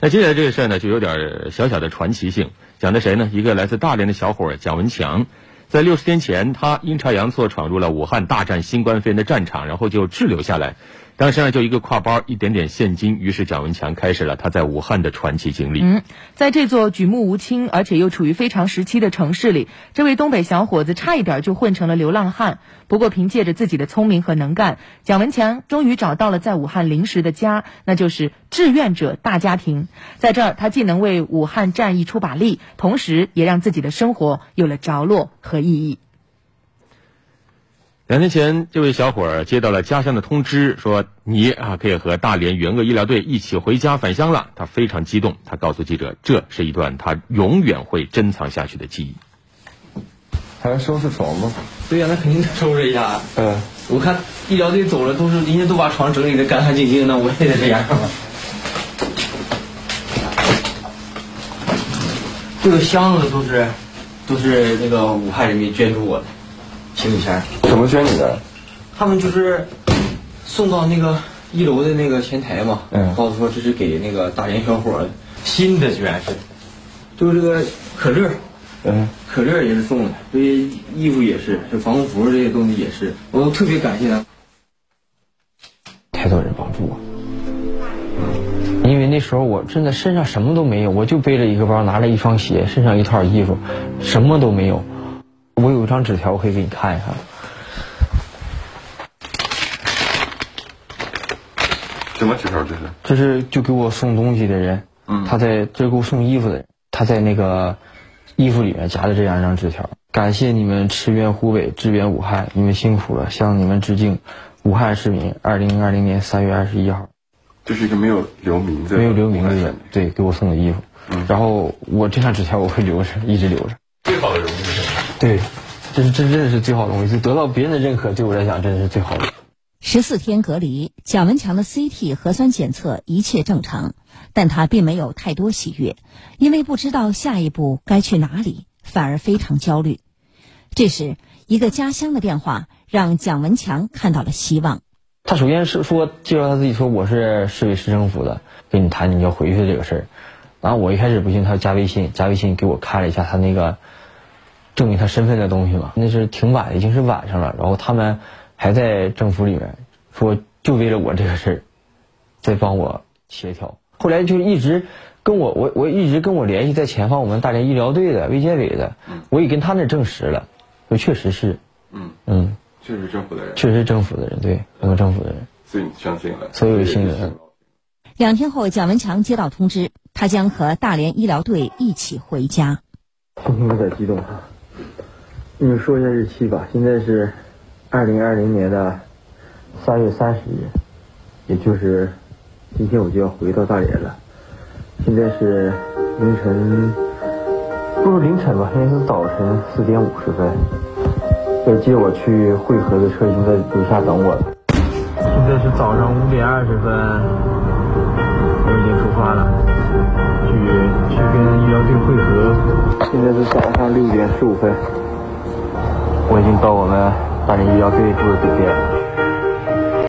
那接下来这个事儿呢，就有点小小的传奇性，讲的谁呢？一个来自大连的小伙蒋文强，在六十天前，他阴差阳错闯入了武汉大战新冠肺炎的战场，然后就滞留下来。当时呢，就一个挎包，一点点现金。于是蒋文强开始了他在武汉的传奇经历。嗯，在这座举目无亲而且又处于非常时期的城市里，这位东北小伙子差一点就混成了流浪汉。不过凭借着自己的聪明和能干，蒋文强终于找到了在武汉临时的家，那就是志愿者大家庭。在这儿，他既能为武汉战役出把力，同时也让自己的生活有了着落和意义。两年前，这位小伙儿接到了家乡的通知，说你啊可以和大连援鄂医疗队一起回家返乡了。他非常激动，他告诉记者，这是一段他永远会珍藏下去的记忆。还要收拾床吗？对呀，那肯定得收拾一下。嗯，我看医疗队走了，都是人家都把床整理的干干净净，那我也得这样了。这个箱子都是都是那个武汉人民捐助我的。行李箱怎么捐你的？他们就是送到那个一楼的那个前台嘛，嗯，告诉说这是给那个大连小伙新的，居然是，就是这个可乐，嗯，可乐也是送的，这些衣服也是，这防护服这些东西也是，我都特别感谢他。太多人帮助我，因为那时候我真的身上什么都没有，我就背着一个包，拿了一双鞋，身上一套衣服，什么都没有。我有一张纸条，我可以给你看一看。什么纸条？这是？这是就给我送东西的人，嗯，他在这给我送衣服的人，他在那个衣服里面夹着这样一张纸条。感谢你们驰援湖北，支援武汉，你们辛苦了，向你们致敬。武汉市民，二零二零年三月二十一号。这是一个没有留名字、没有留名字的人，对，给我送的衣服。嗯，然后我这张纸条我会留着，一直留着。对，这是这真的是最好的东西，就得到别人的认可，对我来讲真的是最好的。十四天隔离，蒋文强的 CT 核酸检测一切正常，但他并没有太多喜悦，因为不知道下一步该去哪里，反而非常焦虑。这时，一个家乡的电话让蒋文强看到了希望。他首先是说介绍他自己，说我是市委市政府的，跟你谈你要回去的这个事儿。然后我一开始不信，他加微信，加微信给我看了一下他那个。证明他身份的东西嘛，那是挺晚，已经是晚上了。然后他们还在政府里面说，就为了我这个事儿，在帮我协调。后来就一直跟我，我我一直跟我联系在前方我们大连医疗队的卫健委的，我也跟他那证实了，说确实是，嗯嗯，确实政府的人，确实政府的人，对，我们政府的人，所以你相信了，所有信任。两天后，蒋文强接到通知，他将和大连医疗队一起回家。心情有点激动哈。你们说一下日期吧。现在是二零二零年的三月三十日，也就是今天我就要回到大连了。现在是凌晨，不是凌晨吧？应该是早晨四点五十分。要接我去汇合的车已经在楼下等我了。现在是早上五点二十分，我已经出发了，去去跟医疗队汇合。现在是早上六点十五分。我已经到我们大连医疗队住的酒店了。